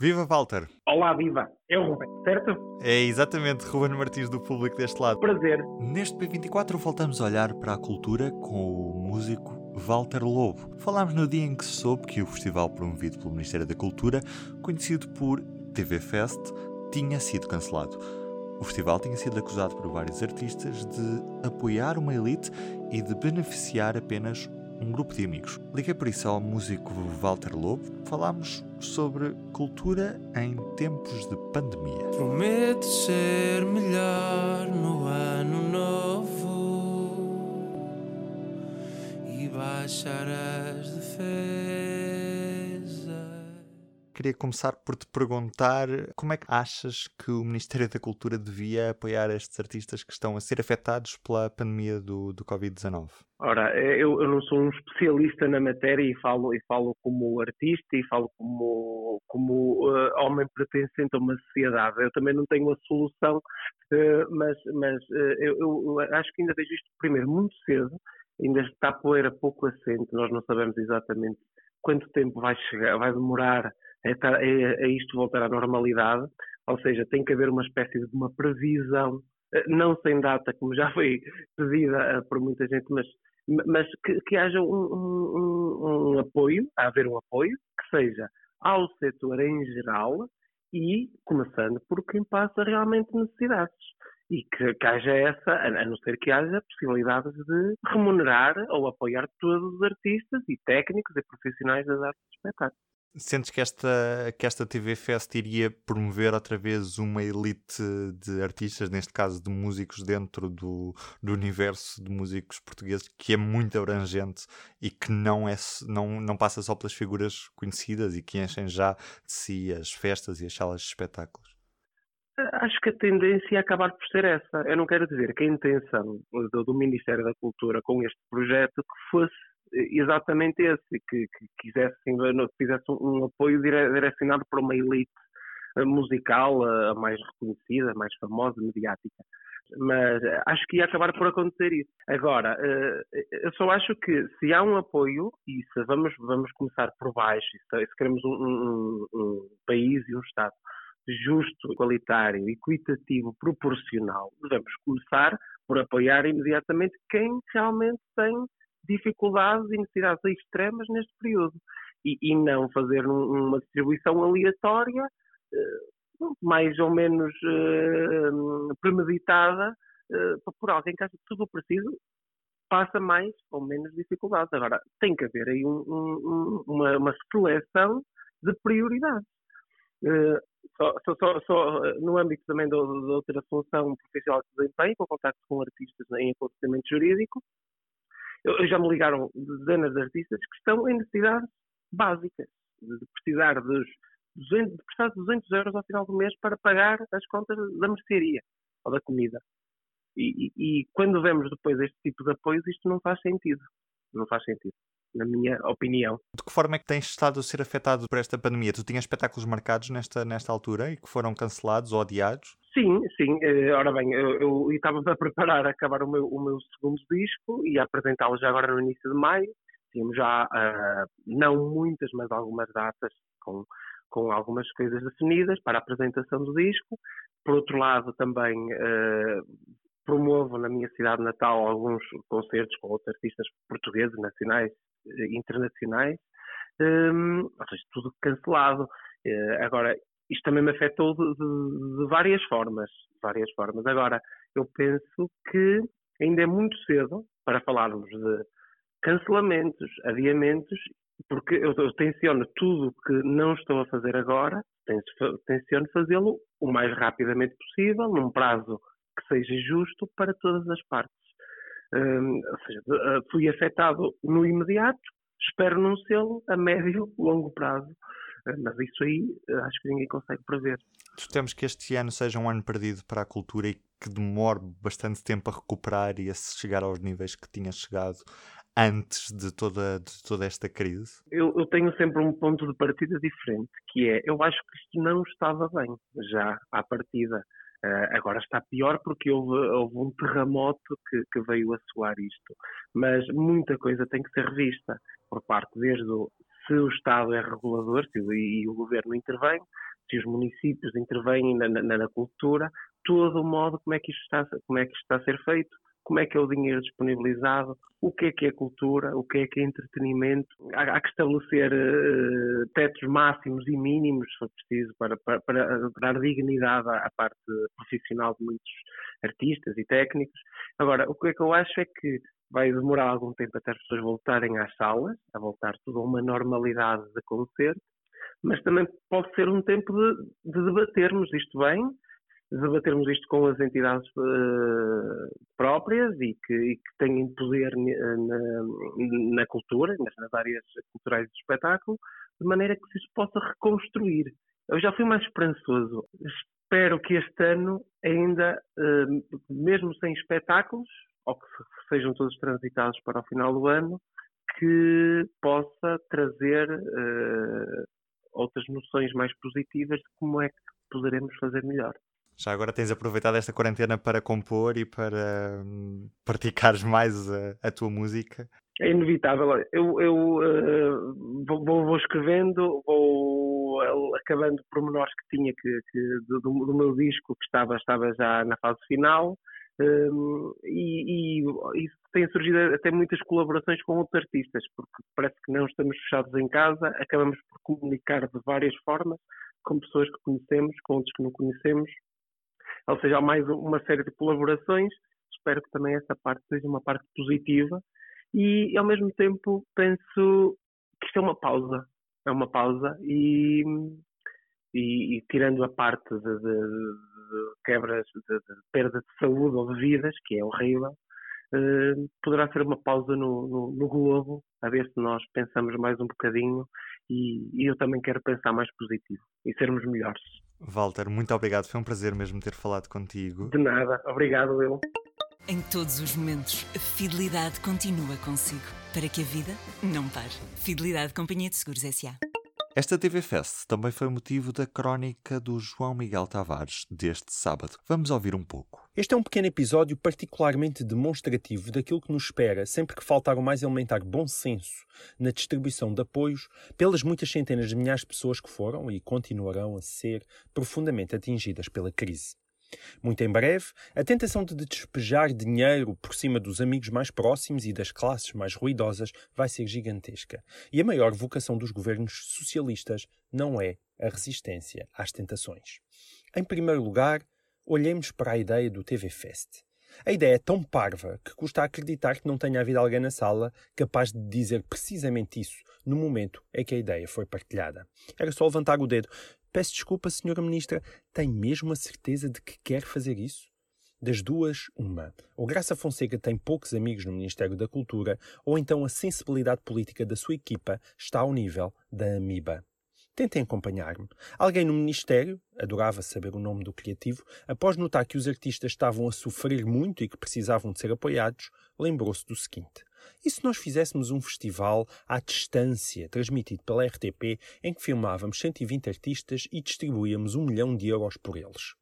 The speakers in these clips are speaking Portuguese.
Viva Walter! Olá, viva! É o Ruben, certo? É exatamente Ruben Martins do público deste lado. Prazer. Neste P24 voltamos a olhar para a cultura com o músico Walter Lobo. Falámos no dia em que se soube que o festival promovido pelo Ministério da Cultura, conhecido por TV Fest, tinha sido cancelado. O festival tinha sido acusado por vários artistas de apoiar uma elite e de beneficiar apenas um grupo de amigos. Liguei por isso ao músico Walter Lobo. Falámos sobre cultura em tempos de pandemia. Prometo ser melhor no ano novo e baixar as defesas. Queria começar por te perguntar como é que achas que o Ministério da Cultura devia apoiar estes artistas que estão a ser afetados pela pandemia do, do Covid-19? Ora, eu, eu, não sou um especialista na matéria e falo, e falo como artista e falo como, como uh, homem pertencente a uma sociedade. Eu também não tenho a solução, uh, mas, mas uh, eu, eu, acho que ainda vejo isto primeiro muito cedo, ainda está a poeira pouco assente, nós não sabemos exatamente quanto tempo vai chegar, vai demorar a, a, a isto voltar à normalidade, ou seja, tem que haver uma espécie de uma previsão, não sem data, como já foi pedida por muita gente, mas mas que, que haja um, um, um, apoio, haver um apoio, que seja ao setor em geral e começando por quem passa realmente necessidades. E que, que haja essa, a não ser que haja possibilidades de remunerar ou apoiar todos os artistas e técnicos e profissionais das artes de espetáculo. Sentes que esta, que esta TV Fest iria promover outra vez uma elite de artistas, neste caso de músicos, dentro do, do universo de músicos portugueses, que é muito abrangente e que não, é, não, não passa só pelas figuras conhecidas e que enchem já de si as festas e as salas de espetáculos? Acho que a tendência é acabar por ser essa. Eu não quero dizer que a intenção do, do Ministério da Cultura com este projeto que fosse exatamente esse, que, que quisessem, fizesse um apoio direcionado para uma elite eh, musical a mais reconhecida, mais famosa, mediática. Mas eh, acho que ia acabar por acontecer isso. Agora, eh, eu só acho que se há um apoio, e se vamos, vamos começar por baixo, se queremos um, um, um país e um Estado justo, igualitário, equitativo, proporcional, devemos começar por apoiar imediatamente quem realmente tem dificuldades e necessidades extremas neste período e, e não fazer um, uma distribuição aleatória, uh, mais ou menos uh, premeditada, uh, por alguém que acha tudo preciso passa mais ou menos dificuldades. Agora, tem que haver aí um, um, uma, uma, seleção de prioridades. Só, só, só, só, no âmbito também da, outra função profissional de desempenho, com contacto com artistas em aconselhamento jurídico, eu, já me ligaram dezenas de artistas que estão em necessidades básicas, de precisar dos 200, de prestar 200 euros ao final do mês para pagar as contas da mercearia ou da comida. E, e, e, quando vemos depois este tipo de apoios, isto não faz sentido. Não faz sentido, na minha opinião. De que forma é que tens estado a ser afetado por esta pandemia? Tu tinhas espetáculos marcados nesta, nesta altura e que foram cancelados ou adiados? Sim, sim. Eh, ora bem, eu, eu estava a preparar a acabar o meu, o meu segundo disco e a apresentá-lo já agora no início de maio. Tínhamos já, uh, não muitas, mas algumas datas com, com algumas coisas definidas para a apresentação do disco. Por outro lado, também uh, promovo na minha cidade natal alguns concertos com outros artistas portugueses, nacionais e internacionais. Um, ou seja, tudo cancelado. Uh, agora, isto também me afetou de, de, de, várias formas, várias formas. Agora, eu penso que ainda é muito cedo para falarmos de cancelamentos, adiamentos, porque eu, eu tenciono tudo que não estou a fazer agora, tenciono fazê-lo o mais rapidamente possível, num prazo que seja justo para todas as partes. Um, ou seja, ah, fui afetado no imediato, espero não sê-lo a médio, longo prazo. Mas isso aí eh, acho que ninguém consegue prever. Temos que este ano seja um ano perdido para a cultura e que demore bastante tempo a recuperar e a chegar aos níveis que tinha chegado antes de toda, de toda esta crise? Eu, eu, tenho sempre um ponto de partida diferente, que é, eu acho que isto não estava bem já à partida. Uh, agora está pior porque houve, houve um terremoto que, que, veio soar isto. Mas muita coisa tem que ser revista por parte desde o se o Estado é regulador se, e, e o governo intervém, se os municípios intervêm na, na, na, cultura, todo o modo como é que isto está, como é que isto está a ser feito, como é que é o dinheiro disponibilizado, o que é que é cultura, o que é que é entretenimento. Há, há que estabelecer uh, tetos máximos e mínimos, se for preciso, para, para, para dar dignidade à, à, parte profissional de muitos artistas e técnicos. Agora, o que é que eu acho é que vai demorar algum tempo até as pessoas voltarem às salas, a voltar tudo a uma normalidade de concerto, mas também pode ser um tempo de, de debatermos isto bem, debatermos isto com as entidades uh, próprias e que, e que têm poder na, na, cultura, nas áreas culturais do espetáculo, de maneira que se possa reconstruir. Eu já fui mais esperançoso. Espero que este ano, ainda, uh, mesmo sem espetáculos, ou que sejam todos transitados para o final do ano, que possa trazer uh, outras noções mais positivas de como é que poderemos fazer melhor. Já agora tens aproveitado esta quarentena para compor e para hum, praticares mais a, a, tua música? É inevitável. Eu, eu uh, vou, vou, escrevendo, vou acabando pormenores que tinha que, que do, do, meu disco que estava, estava já na fase final. Um, e, e, isso tem surgido até muitas colaborações com outros artistas, porque parece que não estamos fechados em casa, acabamos por comunicar de várias formas com pessoas que conhecemos, com outros que não conhecemos, ou seja, há mais uma série de colaborações. Espero que também essa parte seja uma parte positiva e, ao mesmo tempo, penso que isto é uma pausa. É uma pausa e, e, e tirando a parte de, de, de quebras, de, de, perda de saúde ou de vidas, que é horrível, eh, poderá ser uma pausa no, no, no, globo, a ver se nós pensamos mais um bocadinho e, e eu também quero pensar mais positivo e sermos melhores. Walter, muito obrigado. Foi um prazer mesmo ter falado contigo. De nada. Obrigado, eu. Em todos os momentos, a fidelidade continua consigo. Para que a vida não pare. Fidelidade Companhia de Seguros S.A. Esta TV Fest também foi motivo da crónica do João Miguel Tavares deste sábado. Vamos ouvir um pouco. Este é um pequeno episódio particularmente demonstrativo daquilo que nos espera sempre que faltar o mais elementar bom senso na distribuição de apoios pelas muitas centenas de milhares de pessoas que foram e continuarão a ser profundamente atingidas pela crise. Muito em breve, a tentação de despejar dinheiro por cima dos amigos mais próximos e das classes mais ruidosas vai ser gigantesca. E a maior vocação dos governos socialistas não é a resistência às tentações. Em primeiro lugar, olhemos para a ideia do TV Fest. A ideia é tão parva que custa acreditar que não tenha havido alguém na sala capaz de dizer precisamente isso no momento em que a ideia foi partilhada. Era só levantar o dedo. Peço desculpa, Senhora Ministra, tem mesmo a certeza de que quer fazer isso? Das duas, uma. Ou Graça Fonseca tem poucos amigos no Ministério da Cultura, ou então a sensibilidade política da sua equipa está ao nível da Amiba. Tentem acompanhar-me. Alguém no Ministério, adorava saber o nome do criativo, após notar que os artistas estavam a sofrer muito e que precisavam de ser apoiados, lembrou-se do seguinte: e se nós fizéssemos um festival à distância, transmitido pela RTP, em que filmávamos 120 artistas e distribuíamos um milhão de euros por eles?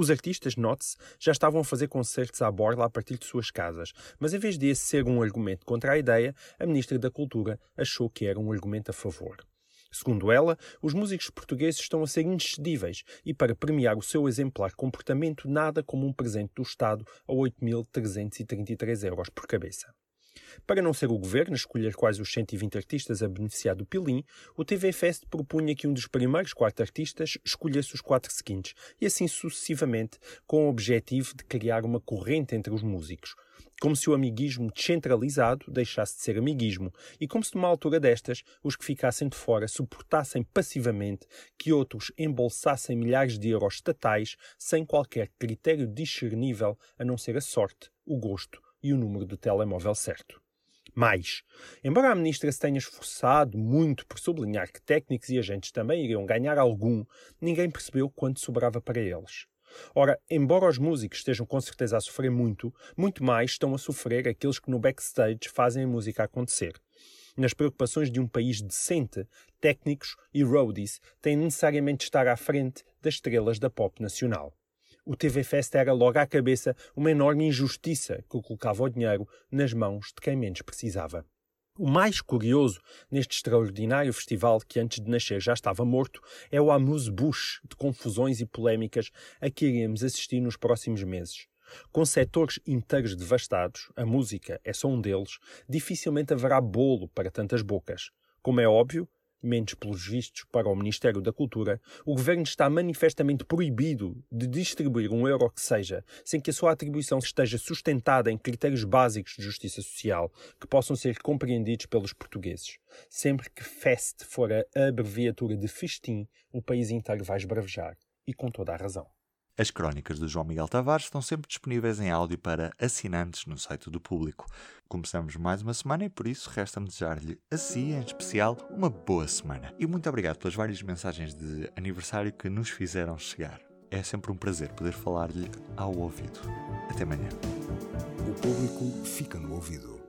Os artistas, note-se, já estavam a fazer concertos à borla a partir de suas casas, mas em vez de esse ser um argumento contra a ideia, a Ministra da Cultura achou que era um argumento a favor. Segundo ela, os músicos portugueses estão a ser inexcedíveis e, para premiar o seu exemplar comportamento, nada como um presente do Estado a 8.333 euros por cabeça. Para não ser o governo a escolher quais os 120 artistas a beneficiar do Pilim, o TV Fest propunha que um dos primeiros quatro artistas escolhesse os quatro seguintes, e assim sucessivamente, com o objetivo de criar uma corrente entre os músicos. Como se o amiguismo descentralizado deixasse de ser amiguismo, e como se numa altura destas, os que ficassem de fora suportassem passivamente que outros embolsassem milhares de euros estatais sem qualquer critério discernível a não ser a sorte, o gosto e o número do telemóvel certo. Mais, embora a ministra se tenha esforçado muito por sublinhar que técnicos e agentes também iriam ganhar algum, ninguém percebeu quanto sobrava para eles. Ora, embora os músicos estejam com certeza a sofrer muito, muito mais estão a sofrer aqueles que no backstage fazem a música acontecer. Nas preocupações de um país decente, técnicos e roadies têm necessariamente de estar à frente das estrelas da pop nacional o TV Fest era logo à cabeça uma enorme injustiça que colocava o dinheiro nas mãos de quem menos precisava. O mais curioso neste extraordinário festival, que antes de nascer já estava morto, é o amuse-bouche de confusões e polémicas a que iremos assistir nos próximos meses. Com setores inteiros devastados, a música é só um deles, dificilmente haverá bolo para tantas bocas. Como é óbvio, menos pelos vistos para o Ministério da Cultura, o Governo está manifestamente proibido de distribuir um euro que seja, sem que a sua atribuição esteja sustentada em critérios básicos de justiça social que possam ser compreendidos pelos portugueses. Sempre que FEST for a abreviatura de festim, o país inteiro vai esbravejar. E com toda a razão. As crónicas do João Miguel Tavares estão sempre disponíveis em áudio para assinantes no site do público. Começamos mais uma semana e por isso resta-me desejar-lhe a si, em especial, uma boa semana. E muito obrigado pelas várias mensagens de aniversário que nos fizeram chegar. É sempre um prazer poder falar-lhe ao ouvido. Até amanhã. O público fica no ouvido.